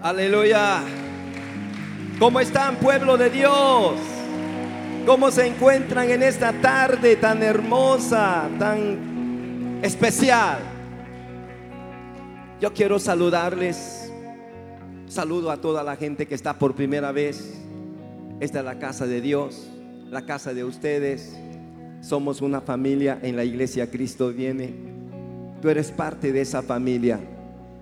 Aleluya. ¿Cómo están, pueblo de Dios? ¿Cómo se encuentran en esta tarde tan hermosa, tan especial? Yo quiero saludarles. Saludo a toda la gente que está por primera vez. Esta es la casa de Dios, la casa de ustedes. Somos una familia en la iglesia Cristo viene. Tú eres parte de esa familia.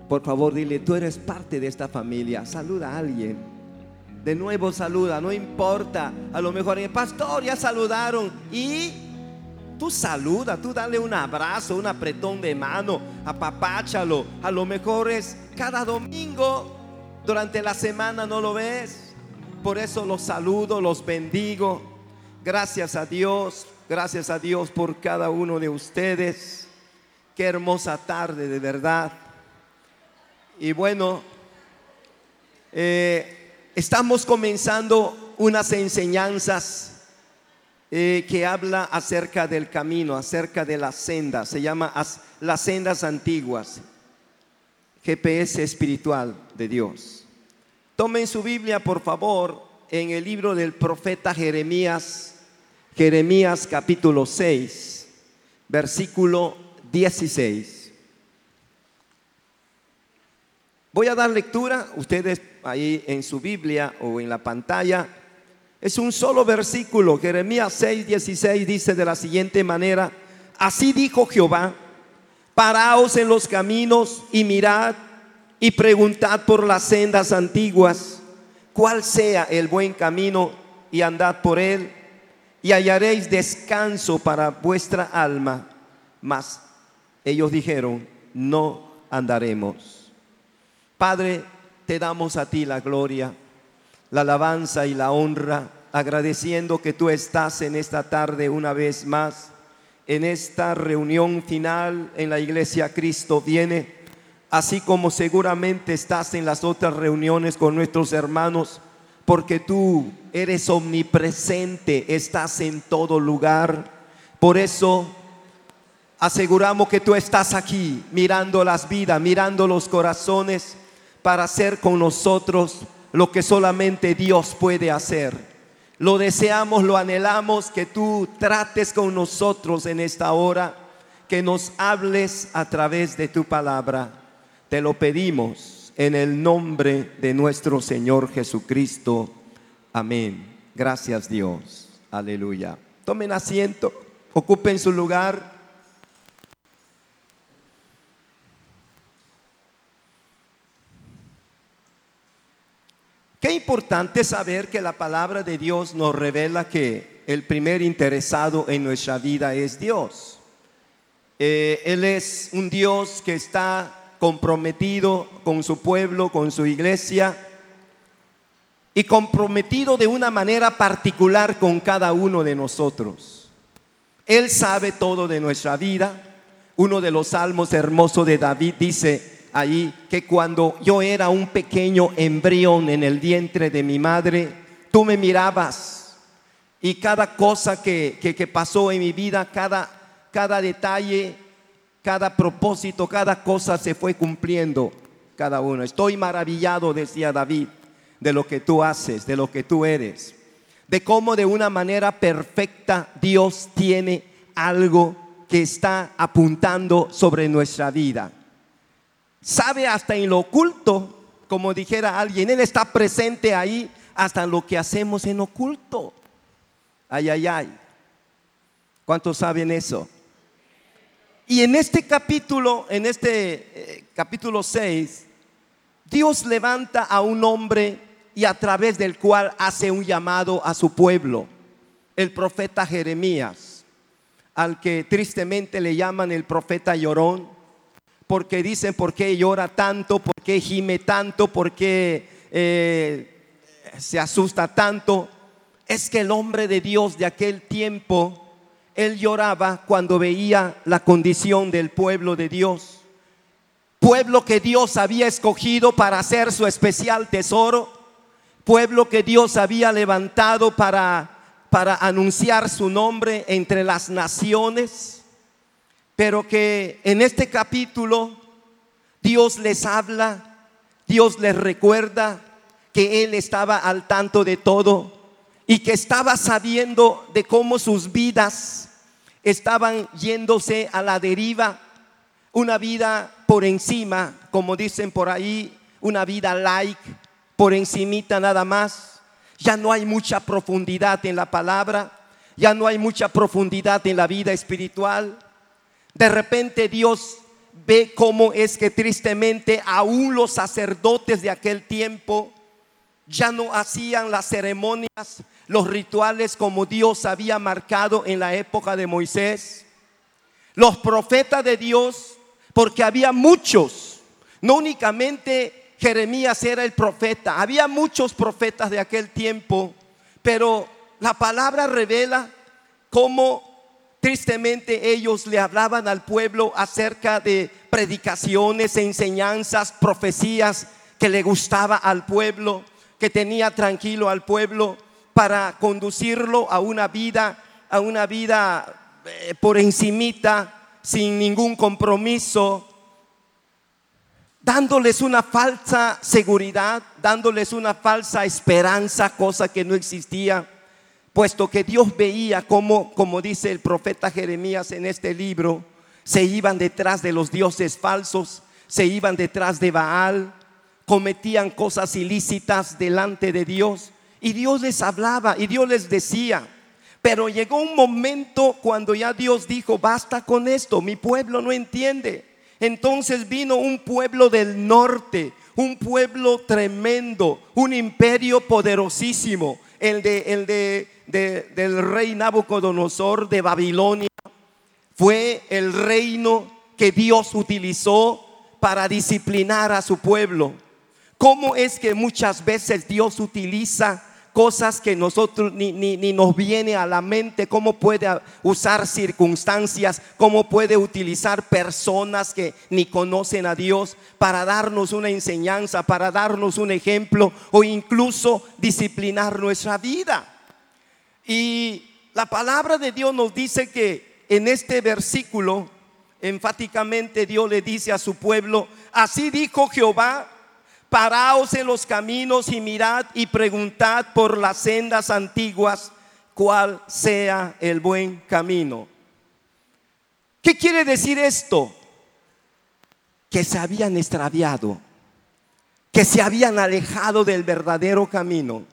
Por favor, dile, tú eres parte de esta familia. Saluda a alguien. De nuevo saluda, no importa. A lo mejor el pastor ya saludaron y tú saluda, tú dale un abrazo, un apretón de mano, apapáchalo. A lo mejor es cada domingo durante la semana no lo ves. Por eso los saludo, los bendigo. Gracias a Dios, gracias a Dios por cada uno de ustedes. Qué hermosa tarde, de verdad. Y bueno, eh, estamos comenzando unas enseñanzas eh, que habla acerca del camino, acerca de las sendas. Se llama las sendas antiguas, GPS espiritual de Dios. Tomen su Biblia, por favor, en el libro del profeta Jeremías, Jeremías capítulo 6, versículo 16. Voy a dar lectura, ustedes ahí en su Biblia o en la pantalla. Es un solo versículo, Jeremías 6, 16 dice de la siguiente manera, así dijo Jehová, paraos en los caminos y mirad y preguntad por las sendas antiguas, cuál sea el buen camino y andad por él y hallaréis descanso para vuestra alma. Mas ellos dijeron, no andaremos. Padre, te damos a ti la gloria, la alabanza y la honra, agradeciendo que tú estás en esta tarde una vez más, en esta reunión final en la iglesia Cristo viene, así como seguramente estás en las otras reuniones con nuestros hermanos, porque tú eres omnipresente, estás en todo lugar. Por eso aseguramos que tú estás aquí mirando las vidas, mirando los corazones para hacer con nosotros lo que solamente Dios puede hacer. Lo deseamos, lo anhelamos, que tú trates con nosotros en esta hora, que nos hables a través de tu palabra. Te lo pedimos en el nombre de nuestro Señor Jesucristo. Amén. Gracias Dios. Aleluya. Tomen asiento, ocupen su lugar. Importante saber que la palabra de Dios nos revela que el primer interesado en nuestra vida es Dios. Eh, él es un Dios que está comprometido con su pueblo, con su iglesia y comprometido de una manera particular con cada uno de nosotros. Él sabe todo de nuestra vida. Uno de los salmos hermosos de David dice, ahí que cuando yo era un pequeño embrión en el vientre de mi madre, tú me mirabas y cada cosa que, que, pasó en mi vida, cada, cada detalle, cada propósito, cada cosa se fue cumpliendo cada uno. Estoy maravillado, decía David, de lo que tú haces, de lo que tú eres, de cómo de una manera perfecta Dios tiene algo que está apuntando sobre nuestra vida sabe hasta en lo oculto, como dijera alguien, Él está presente ahí hasta lo que hacemos en oculto. Ay, ay, ay. ¿Cuántos saben eso? Y en este capítulo, en este eh, capítulo 6, Dios levanta a un hombre y a través del cual hace un llamado a su pueblo, el profeta Jeremías, al que tristemente le llaman el profeta llorón, porque dicen por qué llora tanto, por qué gime tanto, por qué eh, se asusta tanto. Es que el hombre de Dios de aquel tiempo, él lloraba cuando veía la condición del pueblo de Dios. Pueblo que Dios había escogido para hacer su especial tesoro. Pueblo que Dios había levantado para, para anunciar su nombre entre las naciones pero que en este capítulo Dios les habla Dios les recuerda que Él estaba al tanto de todo y que estaba sabiendo de cómo sus vidas estaban yéndose a la deriva, una vida por encima, como dicen por ahí, una vida like, por encimita nada más. Ya no hay mucha profundidad en la palabra, ya no hay mucha profundidad en la vida espiritual. De repente Dios ve cómo es que tristemente aún los sacerdotes de aquel tiempo ya no hacían las ceremonias, los rituales como Dios había marcado en la época de Moisés. Los profetas de Dios, porque había muchos, no únicamente Jeremías era el profeta, había muchos profetas de aquel tiempo, pero la palabra revela cómo tristemente ellos le hablaban al pueblo acerca de predicaciones, enseñanzas, profecías que le gustaba al pueblo, que tenía tranquilo al pueblo para conducirlo a una vida, a una vida eh, por encimita, sin ningún compromiso, dándoles una falsa seguridad, dándoles una falsa esperanza, cosa que no existía puesto que Dios veía como, como dice el profeta Jeremías en este libro, se iban detrás de los dioses falsos, se iban detrás de Baal, cometían cosas ilícitas delante de Dios. Y Dios les hablaba y Dios les decía. Pero llegó un momento cuando ya Dios dijo, basta con esto, mi pueblo no entiende. Entonces vino un pueblo del norte, un pueblo tremendo, un imperio poderosísimo, el de, el de del rey Nabucodonosor de Babilonia fue el reino que Dios utilizó para disciplinar a su pueblo. ¿Cómo es que muchas veces Dios utiliza cosas que nosotros ni, ni, nos viene a la mente? ¿Cómo puede usar circunstancias? ¿Cómo puede utilizar personas que ni conocen a Dios para darnos una enseñanza, para darnos un ejemplo o incluso disciplinar nuestra vida? Y la palabra de Dios nos dice que en este versículo, enfáticamente Dios le dice a su pueblo, así dijo Jehová, paraos en los caminos y mirad y preguntad por las sendas antiguas cuál sea el buen camino. ¿Qué quiere decir esto? Que se habían extraviado, que se habían alejado del verdadero camino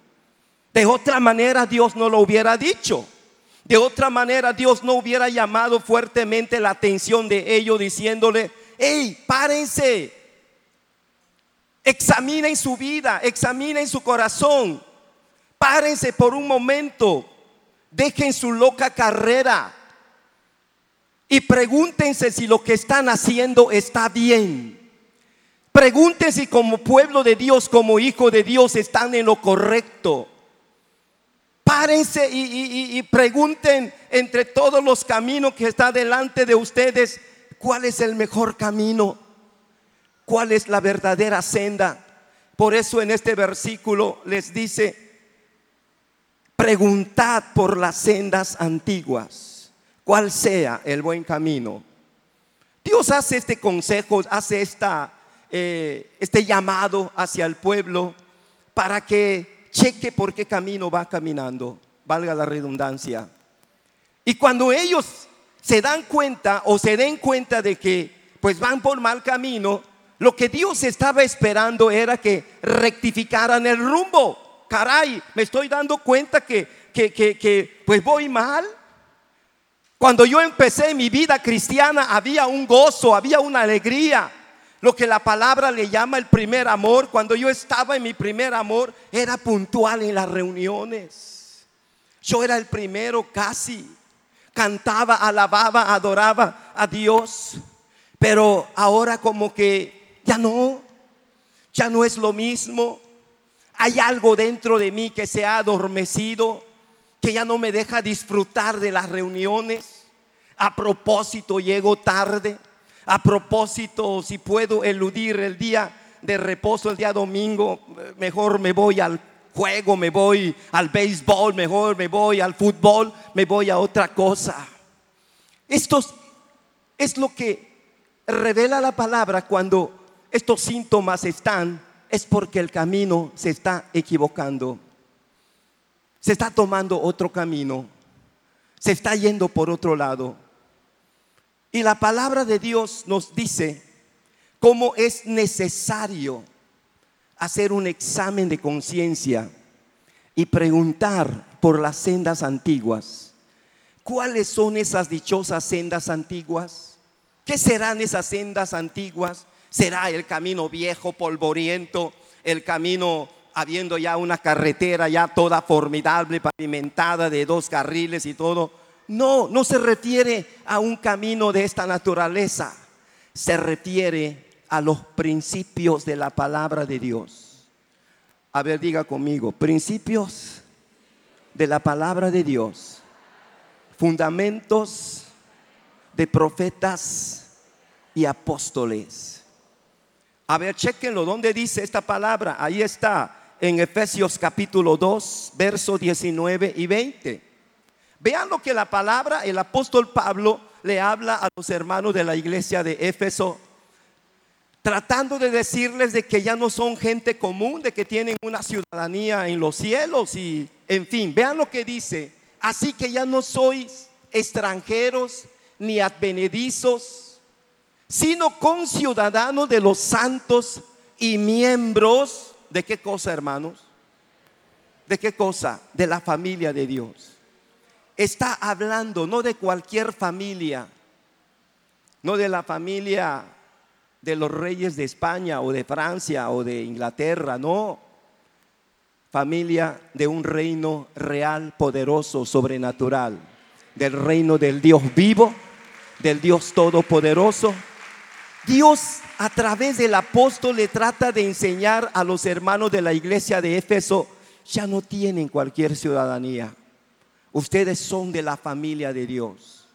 de otra manera Dios no lo hubiera dicho. De otra manera Dios no hubiera llamado fuertemente la atención de ellos diciéndole, hey, párense, examinen su vida, examinen su corazón, párense por un momento, dejen su loca carrera. Y pregúntense si lo que están haciendo está bien. Pregúntense si como pueblo de Dios, como hijo de Dios, están en lo correcto párense y, pregunten entre todos los caminos que está delante de ustedes, ¿cuál es el mejor camino? ¿Cuál es la verdadera senda? Por eso en este versículo les dice, preguntad por las sendas antiguas, cuál sea el buen camino. Dios hace este consejo, hace esta, eh, este llamado hacia el pueblo para que cheque por qué camino va caminando, valga la redundancia. Y cuando ellos se dan cuenta o se den cuenta de que pues van por mal camino, lo que Dios estaba esperando era que rectificaran el rumbo. Caray, me estoy dando cuenta que, que, que, pues voy mal. Cuando yo empecé mi vida cristiana había un gozo, había una alegría, lo que la palabra le llama el primer amor. Cuando yo estaba en mi primer amor, era puntual en las reuniones. Yo era el primero casi. Cantaba, alababa, adoraba a Dios. Pero ahora como que ya no, ya no es lo mismo. Hay algo dentro de mí que se ha adormecido, que ya no me deja disfrutar de las reuniones. A propósito, llego tarde a propósito, si puedo eludir el día de reposo, el día domingo, mejor me voy al juego, me voy al béisbol, mejor me voy al fútbol, me voy a otra cosa. Esto es lo que revela la palabra cuando estos síntomas están es porque el camino se está equivocando. Se está tomando otro camino. Se está yendo por otro lado. Y la palabra de Dios nos dice cómo es necesario hacer un examen de conciencia y preguntar por las sendas antiguas. ¿Cuáles son esas dichosas sendas antiguas? ¿Qué serán esas sendas antiguas? ¿Será el camino viejo, polvoriento, el camino habiendo ya una carretera ya toda formidable, pavimentada de dos carriles y todo? No, no se refiere a un camino de esta naturaleza, se refiere a los principios de la palabra de Dios. A ver, diga conmigo, principios de la palabra de Dios, fundamentos de profetas y apóstoles. A ver, chequenlo, ¿dónde dice esta palabra? Ahí está, en Efesios capítulo 2, verso 19 y 20. Vean lo que la palabra, el apóstol Pablo le habla a los hermanos de la iglesia de Éfeso, tratando de decirles de que ya no son gente común, de que tienen una ciudadanía en los cielos y, en fin, vean lo que dice. Así que ya no sois extranjeros ni advenedizos, sino conciudadanos de los santos y miembros de qué cosa, hermanos? ¿De qué cosa? De la familia de Dios está hablando no de cualquier familia, no de la familia de los reyes de España o de Francia o de Inglaterra, no. Familia de un reino real, poderoso, sobrenatural, del reino del Dios vivo, del Dios todopoderoso. Dios a través del apóstol le trata de enseñar a los hermanos de la iglesia de Éfeso, ya no tienen cualquier ciudadanía Ustedes son de la familia de Dios.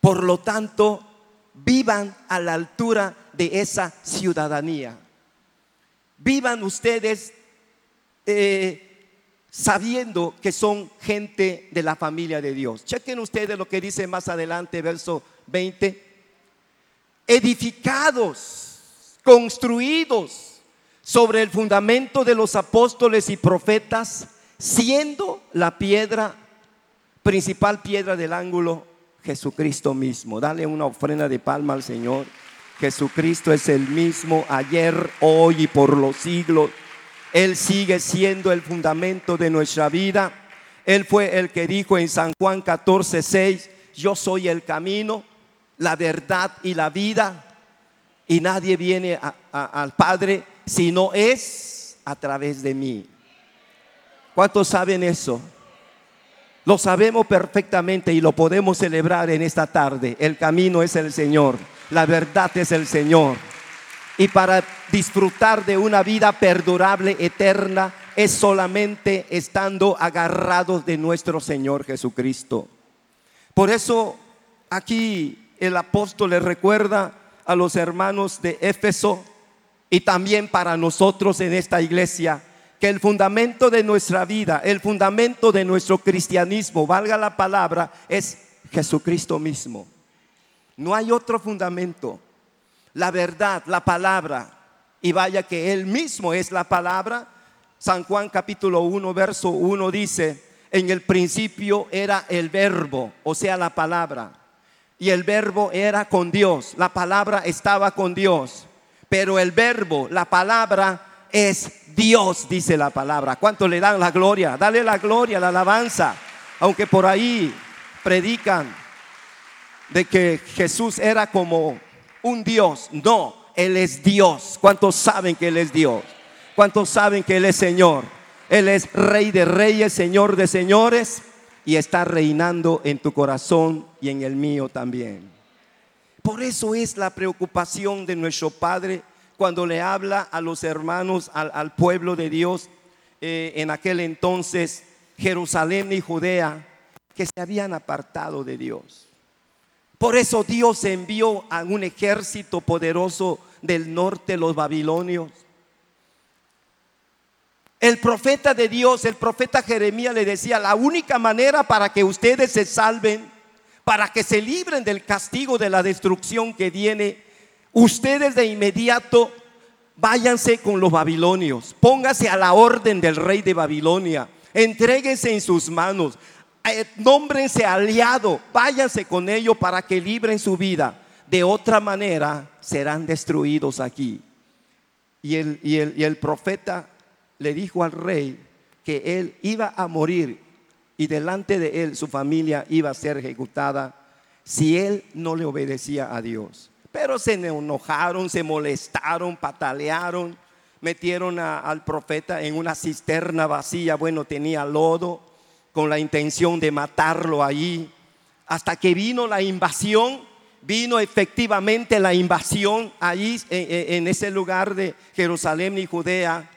Por lo tanto, vivan a la altura de esa ciudadanía. Vivan ustedes eh, sabiendo que son gente de la familia de Dios. Chequen ustedes lo que dice más adelante, verso 20. Edificados, construidos sobre el fundamento de los apóstoles y profetas, siendo la piedra principal piedra del ángulo, Jesucristo mismo. Dale una ofrenda de palma al Señor. Jesucristo es el mismo ayer, hoy y por los siglos. Él sigue siendo el fundamento de nuestra vida. Él fue el que dijo en San Juan 14, 6, yo soy el camino, la verdad y la vida. Y nadie viene al Padre si no es a través de mí. ¿Cuántos saben eso? Lo sabemos perfectamente y lo podemos celebrar en esta tarde. El camino es el Señor, la verdad es el Señor. Y para disfrutar de una vida perdurable, eterna, es solamente estando agarrados de nuestro Señor Jesucristo. Por eso aquí el apóstol le recuerda a los hermanos de Éfeso y también para nosotros en esta iglesia que el fundamento de nuestra vida, el fundamento de nuestro cristianismo, valga la palabra, es Jesucristo mismo. No hay otro fundamento. La verdad, la palabra, y vaya que Él mismo es la palabra. San Juan capítulo 1, verso 1 dice, en el principio era el verbo, o sea, la palabra. Y el verbo era con Dios, la palabra estaba con Dios. Pero el verbo, la palabra, es Dios, dice la palabra. ¿Cuánto le dan la gloria? Dale la gloria, la alabanza. Aunque por ahí predican de que Jesús era como un Dios. No, Él es Dios. ¿Cuántos saben que Él es Dios? ¿Cuántos saben que Él es Señor? Él es Rey de Reyes, Señor de Señores y está reinando en tu corazón y en el mío también. Por eso es la preocupación de nuestro Padre cuando le habla a los hermanos, al, pueblo de Dios eh, en aquel entonces, Jerusalén y Judea, que se habían apartado de Dios. Por eso Dios envió a un ejército poderoso del norte, los babilonios. El profeta de Dios, el profeta Jeremías le decía, la única manera para que ustedes se salven, para que se libren del castigo de la destrucción que viene, ustedes de inmediato váyanse con los babilonios, póngase a la orden del rey de Babilonia, entréguense en sus manos, eh, nómbrense aliado, váyanse con ellos para que libren su vida. De otra manera serán destruidos aquí. Y el, y el, y el profeta le dijo al rey que él iba a morir y delante de él su familia iba a ser ejecutada si él no le obedecía a Dios. Pero se enojaron, se molestaron, patalearon, metieron al profeta en una cisterna vacía, bueno, tenía lodo, con la intención de matarlo allí, hasta que vino la invasión, vino efectivamente la invasión allí en, ese lugar de Jerusalén y Judea,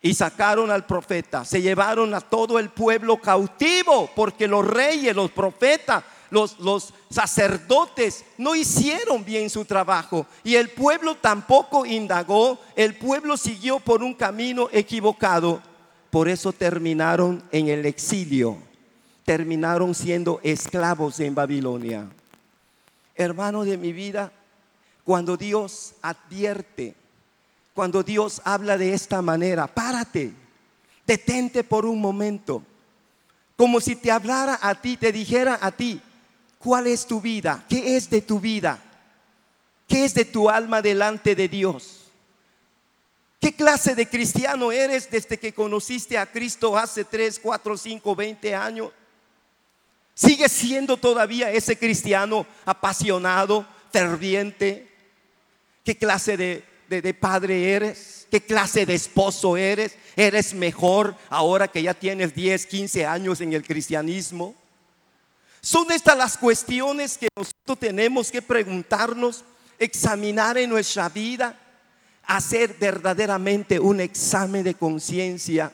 y sacaron al profeta, se llevaron a todo el pueblo cautivo, porque los reyes, los profetas, los, sacerdotes no hicieron bien su trabajo y el pueblo tampoco indagó, el pueblo siguió por un camino equivocado. Por eso terminaron en el exilio, terminaron siendo esclavos en Babilonia. Hermano de mi vida, cuando Dios advierte, cuando Dios habla de esta manera, párate, detente por un momento, como si te hablara a ti, te dijera a ti, ¿Cuál es tu vida? ¿Qué es de tu vida? ¿Qué es de tu alma delante de Dios? ¿Qué clase de cristiano eres desde que conociste a Cristo hace 3, 4, 5, 20 años? ¿Sigues siendo todavía ese cristiano apasionado, ferviente? ¿Qué clase de, de padre eres? ¿Qué clase de esposo eres? ¿Eres mejor ahora que ya tienes 10, 15 años en el cristianismo? Son estas las cuestiones que nosotros tenemos que preguntarnos, examinar en nuestra vida, hacer verdaderamente un examen de conciencia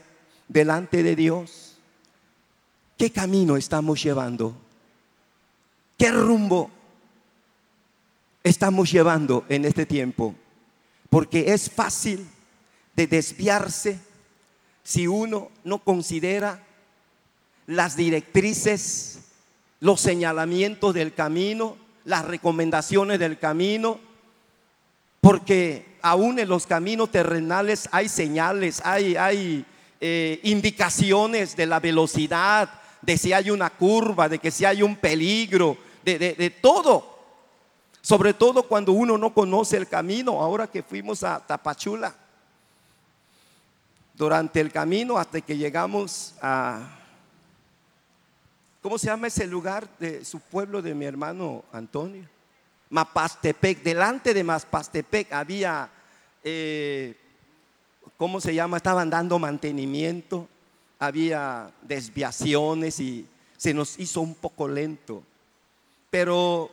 delante de Dios. ¿Qué camino estamos llevando? ¿Qué rumbo estamos llevando en este tiempo? Porque es fácil de desviarse si uno no considera las directrices los señalamientos del camino, las recomendaciones del camino, porque aún en los caminos terrenales hay señales, hay, hay eh, indicaciones de la velocidad, de si hay una curva, de que si hay un peligro, de, de todo. Sobre todo cuando uno no conoce el camino, ahora que fuimos a Tapachula, durante el camino hasta que llegamos a ¿Cómo se llama ese lugar de su pueblo de mi hermano Antonio? Mapastepec. Delante de Mapastepec había, eh, ¿cómo se llama? Estaban dando mantenimiento, había desviaciones y se nos hizo un poco lento. Pero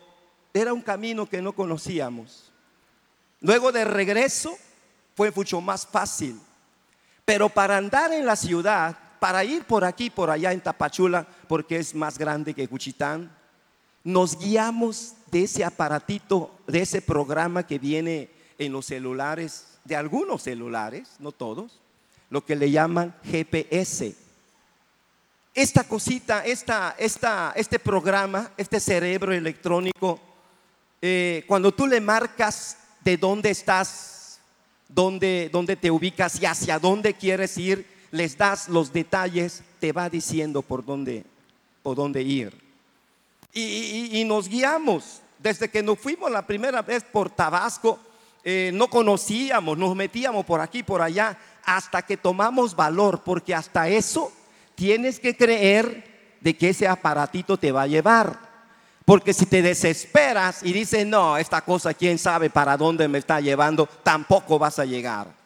era un camino que no conocíamos. Luego de regreso fue mucho más fácil. Pero para andar en la ciudad para ir por aquí, por allá en Tapachula, porque es más grande que Cuchitán, nos guiamos de ese aparatito, de ese programa que viene en los celulares, de algunos celulares, no todos, lo que le llaman GPS. Esta cosita, esta, esta, este programa, este cerebro electrónico, eh, cuando tú le marcas de dónde estás, dónde, dónde te ubicas y hacia dónde quieres ir, les das los detalles, te va diciendo por dónde, por dónde ir. Y, nos guiamos. Desde que nos fuimos la primera vez por Tabasco, eh, no conocíamos, nos metíamos por aquí, por allá, hasta que tomamos valor, porque hasta eso tienes que creer de que ese aparatito te va a llevar. Porque si te desesperas y dices, no, esta cosa, quién sabe para dónde me está llevando, tampoco vas a llegar.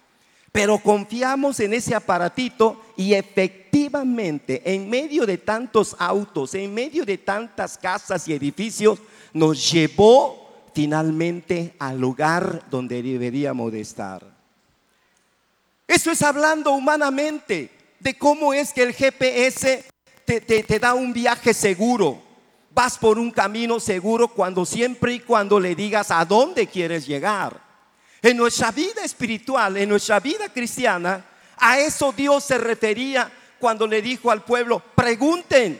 Pero confiamos en ese aparatito y efectivamente en medio de tantos autos, en medio de tantas casas y edificios, nos llevó finalmente al lugar donde deberíamos de estar. Eso es hablando humanamente de cómo es que el GPS te, te da un viaje seguro. Vas por un camino seguro cuando siempre y cuando le digas a dónde quieres llegar. En nuestra vida espiritual, en nuestra vida cristiana, a eso Dios se refería cuando le dijo al pueblo, pregunten,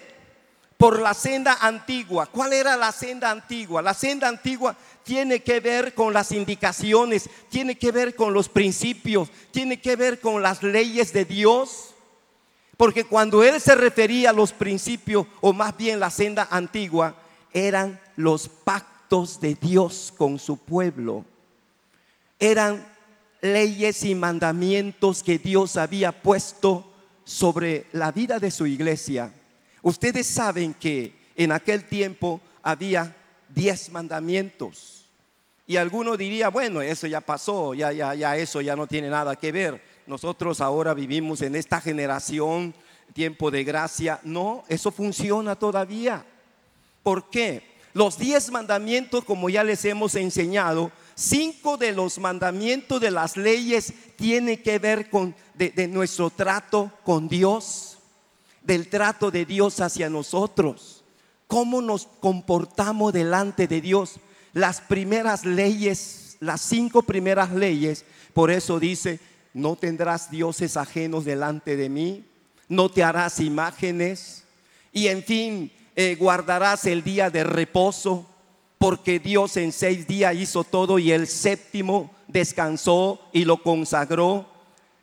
por la senda antigua. ¿Cuál era la senda antigua? La senda antigua tiene que ver con las indicaciones, tiene que ver con los principios, tiene que ver con las leyes de Dios. Porque cuando él se refería a los principios, o más bien la senda antigua, eran los pactos de Dios con su pueblo. Eran leyes y mandamientos que Dios había puesto sobre la vida de su iglesia. Ustedes saben que en aquel tiempo había diez mandamientos. Y alguno diría, bueno, eso ya pasó, ya, ya, ya, eso ya no tiene nada que ver. Nosotros ahora vivimos en esta generación, tiempo de gracia. No, eso funciona todavía. ¿Por qué? Los diez mandamientos, como ya les hemos enseñado, cinco de los mandamientos de las leyes tienen que ver con de, nuestro trato con Dios, del trato de Dios hacia nosotros, cómo nos comportamos delante de Dios. Las primeras leyes, las cinco primeras leyes, por eso dice, no tendrás dioses ajenos delante de mí, no te harás imágenes y en fin, eh, guardarás el día de reposo, porque Dios en seis días hizo todo y el séptimo descansó y lo consagró.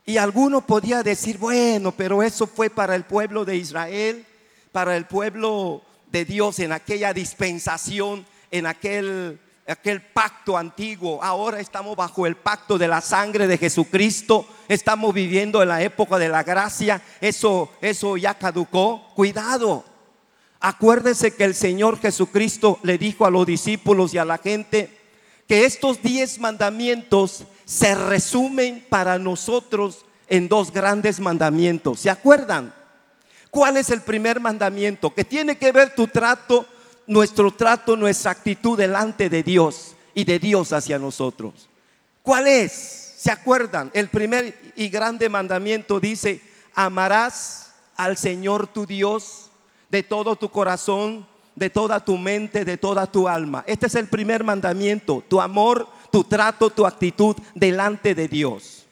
Y alguno podía decir, bueno, pero eso fue para el pueblo de Israel, para el pueblo de Dios en aquella dispensación, en aquel, aquel pacto antiguo. Ahora estamos bajo el pacto de la sangre de Jesucristo. Estamos viviendo en la época de la gracia. Eso, eso ya caducó. Cuidado. Acuérdese que el Señor Jesucristo le dijo a los discípulos y a la gente que estos diez mandamientos se resumen para nosotros en dos grandes mandamientos. ¿Se acuerdan? ¿Cuál es el primer mandamiento? Que tiene que ver tu trato, nuestro trato, nuestra actitud delante de Dios y de Dios hacia nosotros. ¿Cuál es? ¿Se acuerdan? El primer y grande mandamiento dice, amarás al Señor tu Dios de todo tu corazón, de toda tu mente, de toda tu alma. Este es el primer mandamiento, tu amor, tu trato, tu actitud delante de Dios.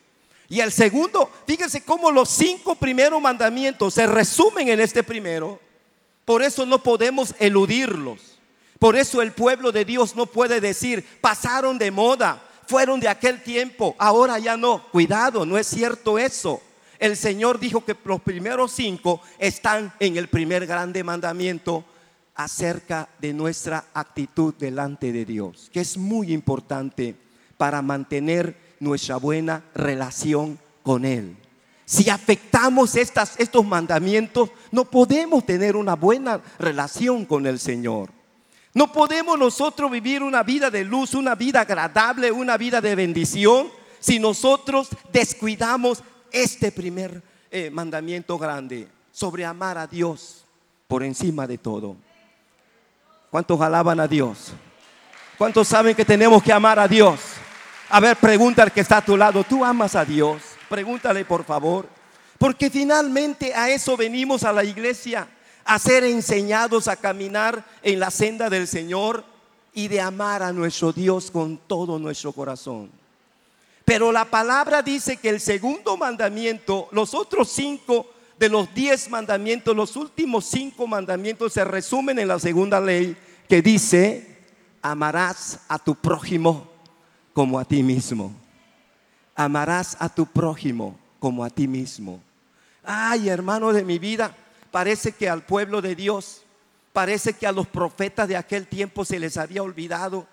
Y el segundo, fíjense cómo los cinco primeros mandamientos se resumen en este primero. Por eso no podemos eludirlos. Por eso el pueblo de Dios no puede decir, pasaron de moda, fueron de aquel tiempo, ahora ya no. Cuidado, no es cierto eso el Señor dijo que los primeros cinco están en el primer grande mandamiento acerca de nuestra actitud delante de Dios, que es muy importante para mantener nuestra buena relación con Él. Si afectamos estos mandamientos, no podemos tener una buena relación con el Señor. No podemos nosotros vivir una vida de luz, una vida agradable, una vida de bendición, si nosotros descuidamos este primer eh, mandamiento grande sobre amar a Dios por encima de todo. ¿Cuántos alaban a Dios? ¿Cuántos saben que tenemos que amar a Dios? A ver, pregunta al que está a tu lado, ¿tú amas a Dios? Pregúntale por favor. Porque finalmente a eso venimos a la iglesia, a ser enseñados a caminar en la senda del Señor y de amar a nuestro Dios con todo nuestro corazón. Pero la palabra dice que el segundo mandamiento, los otros cinco de los diez mandamientos, los últimos cinco mandamientos se resumen en la segunda ley que dice, amarás a tu prójimo como a ti mismo. Amarás a tu prójimo como a ti mismo. Ay, hermano de mi vida, parece que al pueblo de Dios, parece que a los profetas de aquel tiempo se les había olvidado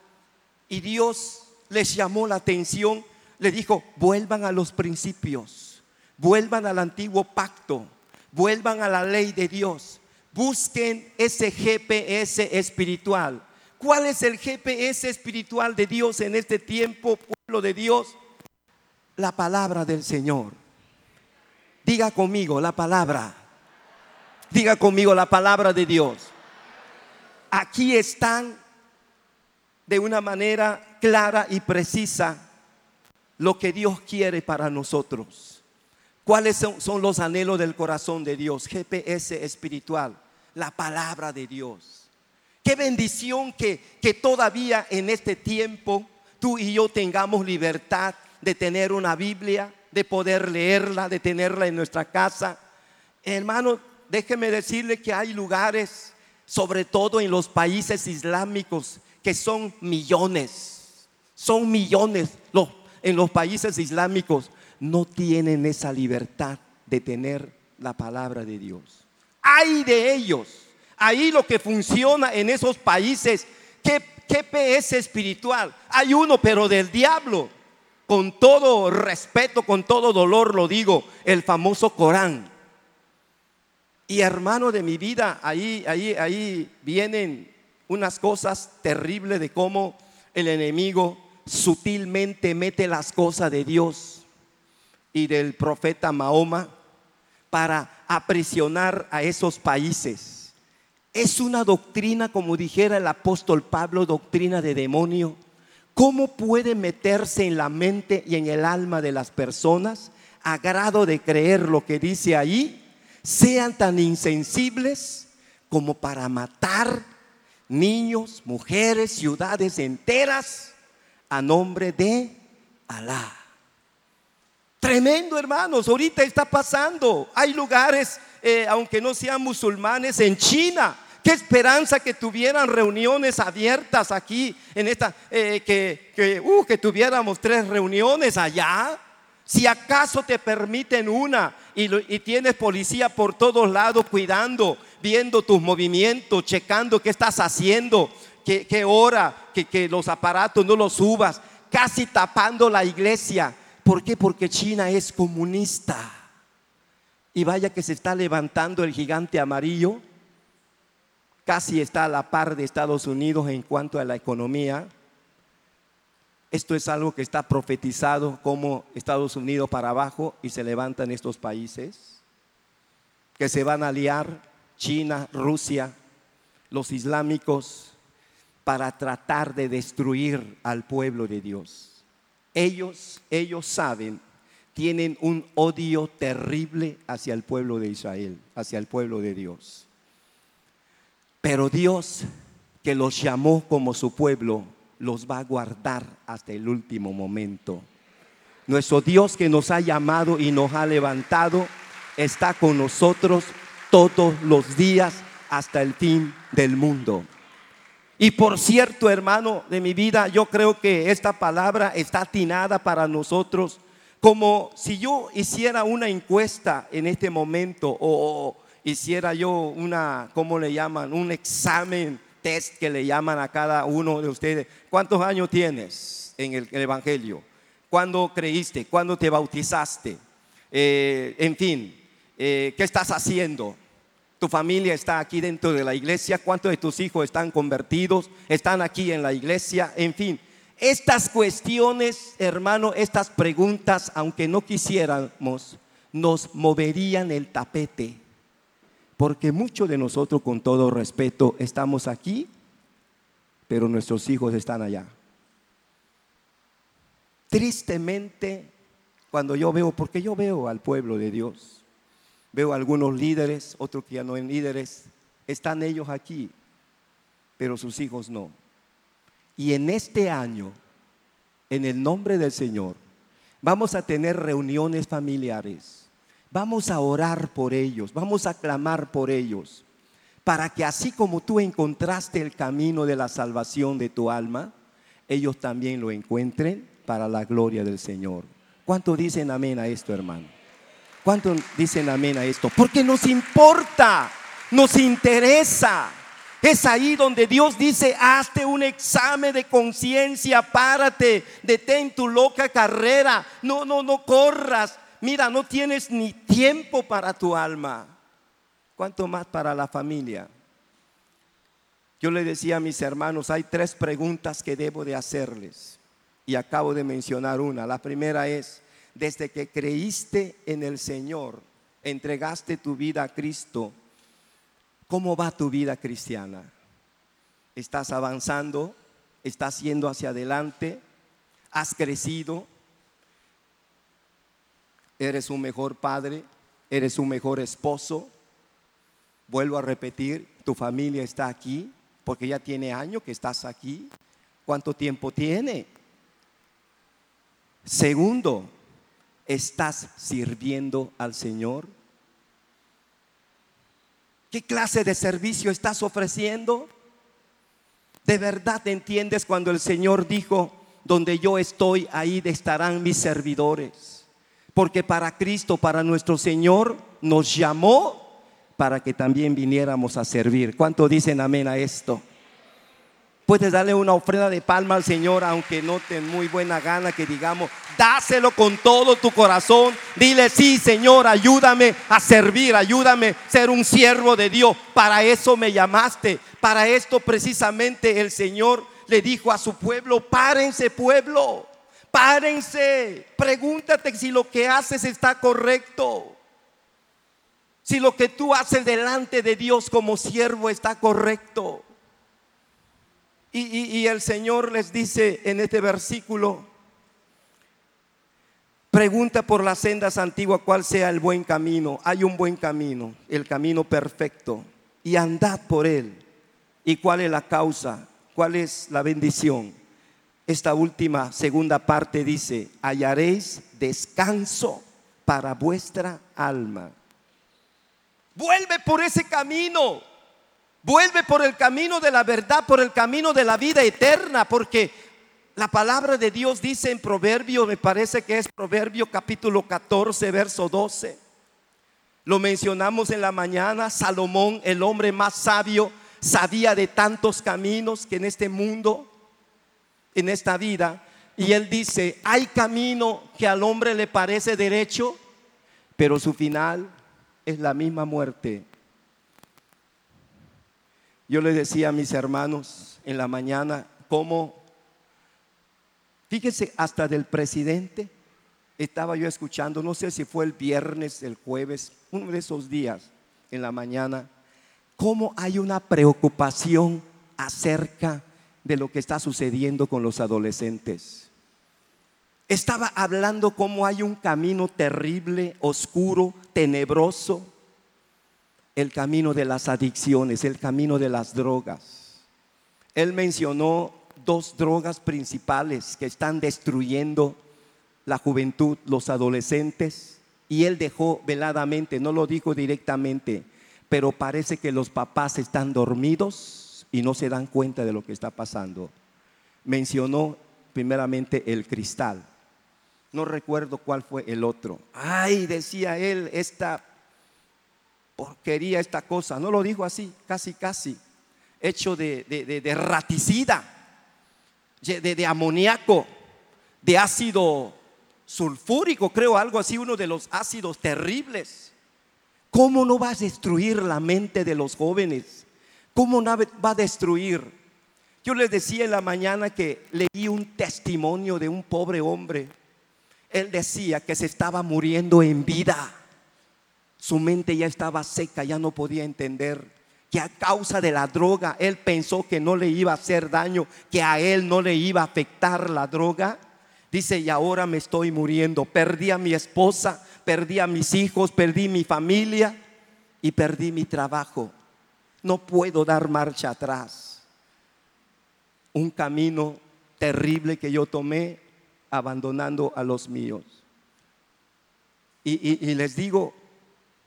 y Dios les llamó la atención le dijo, vuelvan a los principios, vuelvan al antiguo pacto, vuelvan a la ley de Dios, busquen ese GPS espiritual. ¿Cuál es el GPS espiritual de Dios en este tiempo, pueblo de Dios? La palabra del Señor. Diga conmigo la palabra. Diga conmigo la palabra de Dios. Aquí están de una manera clara y precisa lo que Dios quiere para nosotros. ¿Cuáles son, los anhelos del corazón de Dios? GPS espiritual, la palabra de Dios. Qué bendición que, que todavía en este tiempo tú y yo tengamos libertad de tener una Biblia, de poder leerla, de tenerla en nuestra casa. Hermano, déjeme decirle que hay lugares sobre todo en los países islámicos, que son millones, son millones los, en los países islámicos, no tienen esa libertad de tener la palabra de Dios. Hay de ellos. Ahí lo que funciona en esos países, ¿qué, qué PS espiritual? Hay uno, pero del diablo. Con todo respeto, con todo dolor lo digo, el famoso Corán. Y hermano de mi vida, ahí, ahí, ahí vienen unas cosas terribles de cómo el enemigo sutilmente mete las cosas de Dios y del profeta Mahoma para aprisionar a esos países. Es una doctrina, como dijera el apóstol Pablo, doctrina de demonio. ¿Cómo puede meterse en la mente y en el alma de las personas a grado de creer lo que dice ahí? sean tan insensibles como para matar niños, mujeres, ciudades enteras a nombre de Alá. Tremendo, hermanos, ahorita está pasando. Hay lugares, eh, aunque no sean musulmanes, en China. Qué esperanza que tuvieran reuniones abiertas aquí, en esta, eh, que, que, uh, que tuviéramos tres reuniones allá. Si acaso te permiten una y, tienes policía por todos lados cuidando, viendo tus movimientos, checando qué estás haciendo, qué, hora, que, que los aparatos no los subas, casi tapando la iglesia. ¿Por qué? Porque China es comunista. Y vaya que se está levantando el gigante amarillo, casi está a la par de Estados Unidos en cuanto a la economía. Esto es algo que está profetizado como Estados Unidos para abajo y se levantan estos países, que se van a aliar China, Rusia, los islámicos, para tratar de destruir al pueblo de Dios. Ellos, ellos saben, tienen un odio terrible hacia el pueblo de Israel, hacia el pueblo de Dios. Pero Dios, que los llamó como su pueblo, los va a guardar hasta el último momento. Nuestro Dios que nos ha llamado y nos ha levantado está con nosotros todos los días hasta el fin del mundo. Y por cierto, hermano de mi vida, yo creo que esta palabra está atinada para nosotros como si yo hiciera una encuesta en este momento o hiciera yo una, ¿cómo le llaman? Un examen test que le llaman a cada uno de ustedes. ¿Cuántos años tienes en el, Evangelio? ¿Cuándo creíste? ¿Cuándo te bautizaste? Eh, en fin, eh, ¿qué estás haciendo? ¿Tu familia está aquí dentro de la iglesia? ¿Cuántos de tus hijos están convertidos? ¿Están aquí en la iglesia? En fin, estas cuestiones, hermano, estas preguntas, aunque no quisiéramos, nos moverían el tapete porque muchos de nosotros, con todo respeto, estamos aquí, pero nuestros hijos están allá. Tristemente, cuando yo veo, porque yo veo al pueblo de Dios, veo algunos líderes, otros que ya no son líderes, están ellos aquí, pero sus hijos no. Y en este año, en el nombre del Señor, vamos a tener reuniones familiares Vamos a orar por ellos, vamos a clamar por ellos, para que así como tú encontraste el camino de la salvación de tu alma, ellos también lo encuentren para la gloria del Señor. ¿Cuánto dicen amén a esto, hermano? ¿Cuánto dicen amén a esto? Porque nos importa, nos interesa. Es ahí donde Dios dice, hazte un examen de conciencia, párate, detén tu loca carrera, no, no, no corras, mira, no tienes ni tiempo para tu alma, ¿cuánto más para la familia? Yo le decía a mis hermanos, hay tres preguntas que debo de hacerles y acabo de mencionar una. La primera es, desde que creíste en el Señor, entregaste tu vida a Cristo, ¿cómo va tu vida cristiana? ¿Estás avanzando? ¿Estás yendo hacia adelante? ¿Has crecido? eres un mejor padre, eres un mejor esposo. Vuelvo a repetir, tu familia está aquí porque ya tiene años que estás aquí. ¿Cuánto tiempo tiene? Segundo, ¿estás sirviendo al Señor? ¿Qué clase de servicio estás ofreciendo? ¿De verdad entiendes cuando el Señor dijo, donde yo estoy, ahí estarán mis servidores? Porque para Cristo, para nuestro Señor, nos llamó para que también viniéramos a servir. ¿Cuánto dicen amén a esto? Puedes darle una ofrenda de palma al Señor, aunque no te muy buena gana que digamos, dáselo con todo tu corazón. Dile, sí, Señor, ayúdame a servir, ayúdame a ser un siervo de Dios. Para eso me llamaste. Para esto precisamente el Señor le dijo a su pueblo, párense pueblo, párense. Pregúntate si lo que haces está correcto. Si lo que tú haces delante de Dios como siervo está correcto. Y, el Señor les dice en este versículo, pregunta por las sendas antiguas cuál sea el buen camino. Hay un buen camino, el camino perfecto, y andad por él. ¿Y cuál es la causa? ¿Cuál es la bendición? Esta última segunda parte dice, hallaréis descanso para vuestra alma. Vuelve por ese camino. Vuelve por el camino de la verdad, por el camino de la vida eterna, porque la palabra de Dios dice en Proverbio, me parece que es Proverbio capítulo 14, verso 12. Lo mencionamos en la mañana, Salomón, el hombre más sabio, sabía de tantos caminos que en este mundo, en esta vida, y él dice, hay camino que al hombre le parece derecho, pero su final es la misma muerte. Yo les decía a mis hermanos en la mañana cómo, fíjense, hasta del presidente estaba yo escuchando, no sé si fue el viernes, el jueves, uno de esos días en la mañana, cómo hay una preocupación acerca de lo que está sucediendo con los adolescentes. Estaba hablando cómo hay un camino terrible, oscuro, tenebroso, el camino de las adicciones, el camino de las drogas. Él mencionó dos drogas principales que están destruyendo la juventud, los adolescentes, y él dejó veladamente, no lo dijo directamente, pero parece que los papás están dormidos y no se dan cuenta de lo que está pasando. Mencionó primeramente el cristal. No recuerdo cuál fue el otro. Ay, decía él, esta porquería, esta cosa. No lo dijo así, casi, casi. Hecho de, de, raticida, de, amoníaco, de ácido sulfúrico, creo, algo así, uno de los ácidos terribles. ¿Cómo no va a destruir la mente de los jóvenes? ¿Cómo va a destruir? Yo les decía en la mañana que leí un testimonio de un pobre hombre él decía que se estaba muriendo en vida. Su mente ya estaba seca, ya no podía entender que a causa de la droga él pensó que no le iba a hacer daño, que a él no le iba a afectar la droga. Dice, y ahora me estoy muriendo. Perdí a mi esposa, perdí a mis hijos, perdí mi familia y perdí mi trabajo. No puedo dar marcha atrás. Un camino terrible que yo tomé abandonando a los míos. Y, les digo,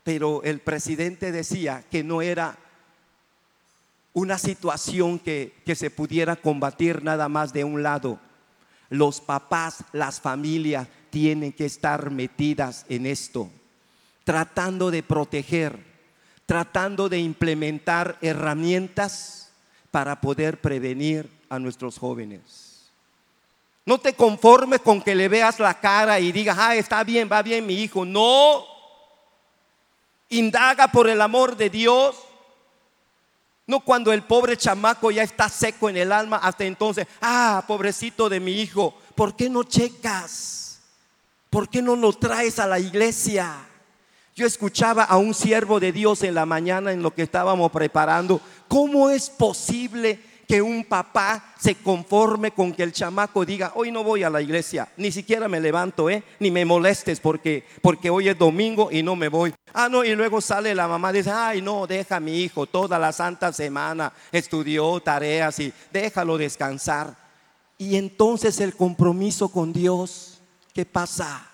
pero el presidente decía que no era una situación que, que, se pudiera combatir nada más de un lado. Los papás, las familias tienen que estar metidas en esto, tratando de proteger, tratando de implementar herramientas para poder prevenir a nuestros jóvenes. No te conformes con que le veas la cara y digas, ah, está bien, va bien mi hijo. No. Indaga por el amor de Dios. No cuando el pobre chamaco ya está seco en el alma, hasta entonces, ah, pobrecito de mi hijo, ¿por qué no checas? ¿Por qué no lo traes a la iglesia? Yo escuchaba a un siervo de Dios en la mañana en lo que estábamos preparando. ¿Cómo es posible que un papá se conforme con que el chamaco diga, hoy no voy a la iglesia, ni siquiera me levanto, ¿eh? ni me molestes porque, porque hoy es domingo y no me voy. Ah, no, y luego sale la mamá dice, ay, no, deja a mi hijo, toda la santa semana estudió tareas y déjalo descansar. Y entonces el compromiso con Dios, ¿qué pasa?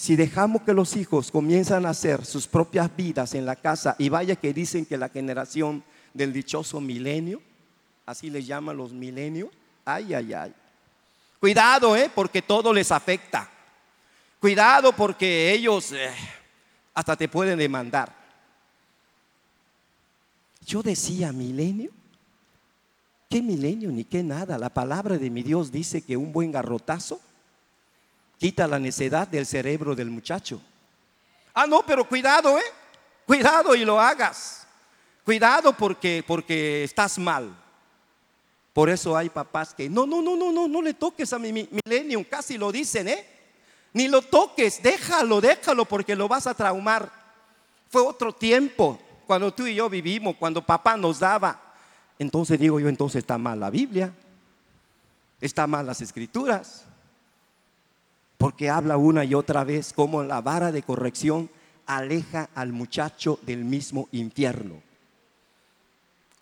Si dejamos que los hijos comienzan a hacer sus propias vidas en la casa y vaya que dicen que la generación del dichoso milenio, así les llaman los milenios, ay, ay, ay. Cuidado, ¿eh? porque todo les afecta. Cuidado porque ellos eh, hasta te pueden demandar. Yo decía milenio. ¿Qué milenio ni qué nada? La palabra de mi Dios dice que un buen garrotazo quita la necedad del cerebro del muchacho. Ah, no, pero cuidado, ¿eh? Cuidado y lo hagas. Cuidado porque, porque estás mal. Por eso hay papás que, no, no, no, no, no, no le toques a mi millennium, casi lo dicen, ¿eh? Ni lo toques, déjalo, déjalo porque lo vas a traumar. Fue otro tiempo cuando tú y yo vivimos, cuando papá nos daba. Entonces digo yo, entonces está mal la Biblia, está mal las escrituras, porque habla una y otra vez como la vara de corrección aleja al muchacho del mismo infierno.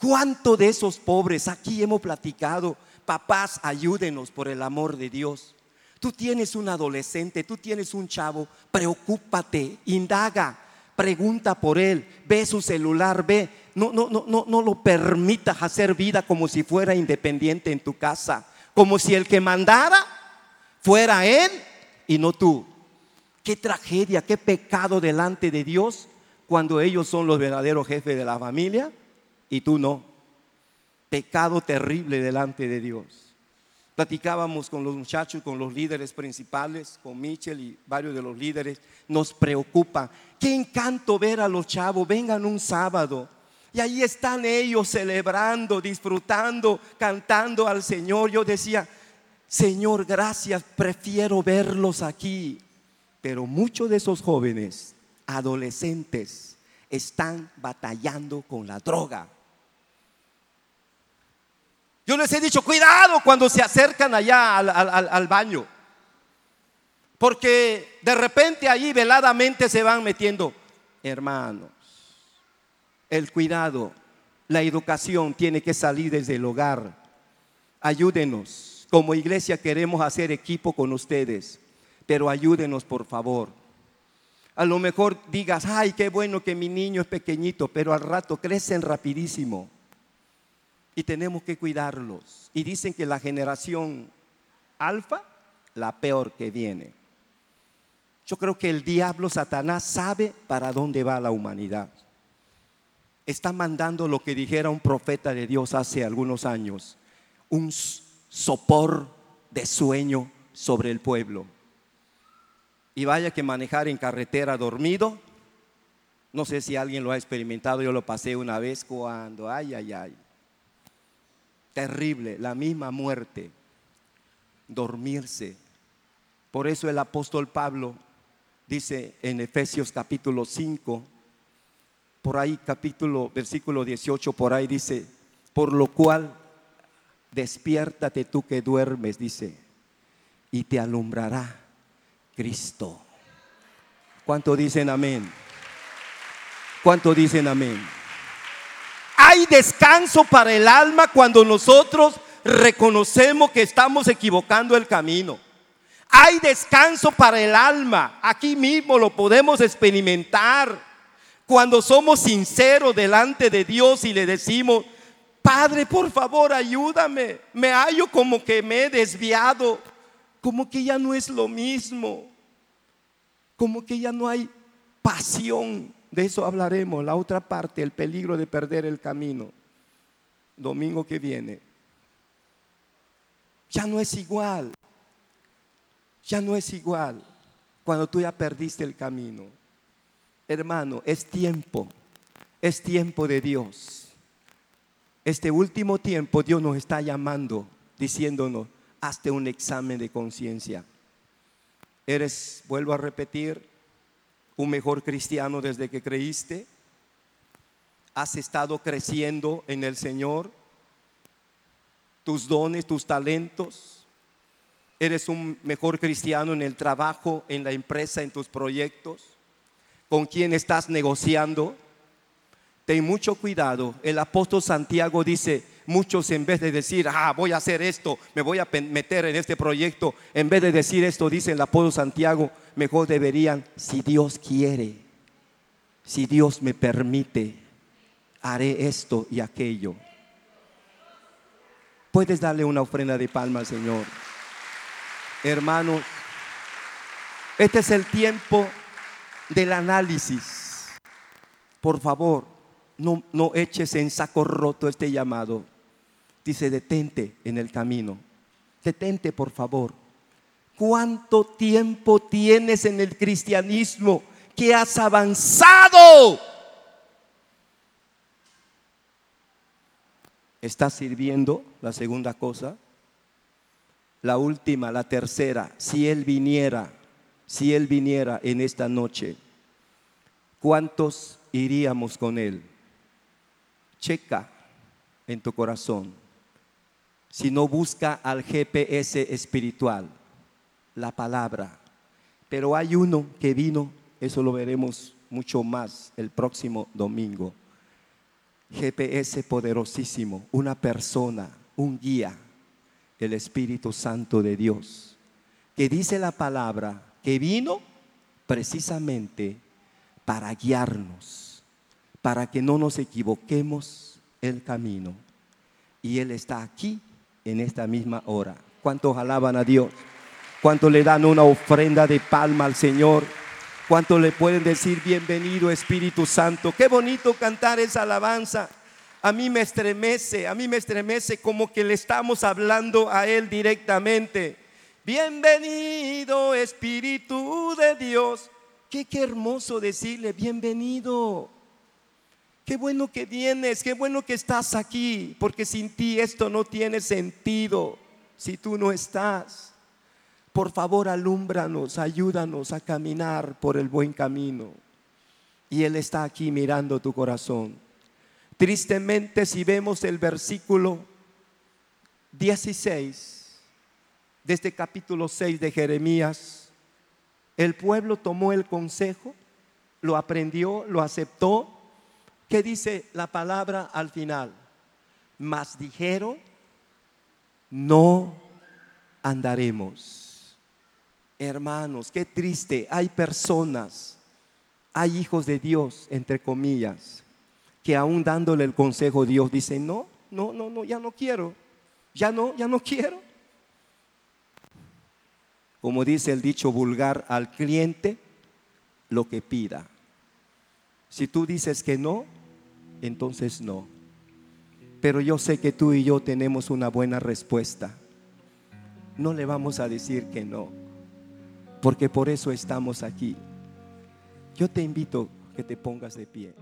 ¿Cuánto de esos pobres aquí hemos platicado? Papás, ayúdenos por el amor de Dios. Tú tienes un adolescente, tú tienes un chavo, preocúpate, indaga, pregunta por él, ve su celular, ve, no, no, no, no, no lo permitas hacer vida como si fuera independiente en tu casa, como si el que mandara fuera él y no tú. Qué tragedia, qué pecado delante de Dios cuando ellos son los verdaderos jefes de la familia y tú no. Pecado terrible delante de Dios. Platicábamos con los muchachos, con los líderes principales, con Michel y varios de los líderes. Nos preocupa. Qué encanto ver a los chavos. Vengan un sábado. Y ahí están ellos celebrando, disfrutando, cantando al Señor. Yo decía, Señor, gracias, prefiero verlos aquí. Pero muchos de esos jóvenes, adolescentes, están batallando con la droga. Yo les he dicho, cuidado cuando se acercan allá al, baño. Porque de repente allí veladamente se van metiendo. Hermanos, el cuidado, la educación tiene que salir desde el hogar. Ayúdenos. Como iglesia queremos hacer equipo con ustedes, pero ayúdenos por favor. A lo mejor digas, ay, qué bueno que mi niño es pequeñito, pero al rato crecen rapidísimo y tenemos que cuidarlos. Y dicen que la generación alfa, la peor que viene. Yo creo que el diablo Satanás sabe para dónde va la humanidad. Está mandando lo que dijera un profeta de Dios hace algunos años, un sopor de sueño sobre el pueblo. Y vaya que manejar en carretera dormido, no sé si alguien lo ha experimentado, yo lo pasé una vez cuando, ay, ay, ay terrible, la misma muerte, dormirse. Por eso el apóstol Pablo dice en Efesios capítulo 5, por ahí capítulo, versículo 18, por ahí dice, por lo cual despiértate tú que duermes, dice, y te alumbrará Cristo. ¿Cuánto dicen amén? ¿Cuánto dicen amén? Hay descanso para el alma cuando nosotros reconocemos que estamos equivocando el camino. Hay descanso para el alma. Aquí mismo lo podemos experimentar cuando somos sinceros delante de Dios y le decimos, Padre, por favor, ayúdame. Me hallo como que me he desviado, como que ya no es lo mismo, como que ya no hay pasión. De eso hablaremos, la otra parte, el peligro de perder el camino. Domingo que viene. Ya no es igual. Ya no es igual cuando tú ya perdiste el camino. Hermano, es tiempo. Es tiempo de Dios. Este último tiempo Dios nos está llamando, diciéndonos, hazte un examen de conciencia. Eres, vuelvo a repetir, un mejor cristiano desde que creíste? ¿Has estado creciendo en el Señor? ¿Tus dones, tus talentos? ¿Eres un mejor cristiano en el trabajo, en la empresa, en tus proyectos? ¿Con quién estás negociando? Ten mucho cuidado. El apóstol Santiago dice, muchos en vez de decir, ah, voy a hacer esto, me voy a meter en este proyecto, en vez de decir esto, dice el apóstol Santiago, mejor deberían, si Dios quiere, si Dios me permite, haré esto y aquello. Puedes darle una ofrenda de palma al Señor. Hermanos, este es el tiempo del análisis. Por favor, no, no eches en saco roto este llamado. Dice, detente en el camino. Detente, por favor. ¿Cuánto tiempo tienes en el cristianismo que has avanzado? ¿Estás sirviendo? La segunda cosa. La última, la tercera. Si Él viniera, si Él viniera en esta noche, ¿cuántos iríamos con Él? Checa en tu corazón. Si no busca al GPS espiritual, la palabra. Pero hay uno que vino, eso lo veremos mucho más el próximo domingo. GPS poderosísimo, una persona, un guía, el Espíritu Santo de Dios, que dice la palabra que vino precisamente para guiarnos, para que no nos equivoquemos el camino. Y Él está aquí en esta misma hora. ¿Cuántos alaban a Dios? ¿Cuántos le dan una ofrenda de palma al Señor? ¿Cuántos le pueden decir bienvenido Espíritu Santo? Qué bonito cantar esa alabanza. A mí me estremece, a mí me estremece como que le estamos hablando a Él directamente. Bienvenido Espíritu de Dios. Qué, qué hermoso decirle, bienvenido. Qué bueno que vienes, qué bueno que estás aquí, porque sin ti esto no tiene sentido si tú no estás. Por favor, alúmbranos, ayúdanos a caminar por el buen camino. Y Él está aquí mirando tu corazón. Tristemente, si vemos el versículo 16 de este capítulo 6 de Jeremías, el pueblo tomó el consejo, lo aprendió, lo aceptó ¿Qué dice la palabra al final? Mas dijeron, no andaremos. Hermanos, qué triste. Hay personas, hay hijos de Dios, entre comillas, que aún dándole el consejo Dios dice, no, no, no, no, ya no quiero. Ya no, ya no quiero. Como dice el dicho vulgar, al cliente lo que pida. Si tú dices que no, entonces no. Pero yo sé que tú y yo tenemos una buena respuesta. No le vamos a decir que no, porque por eso estamos aquí. Yo te invito que te pongas de pie.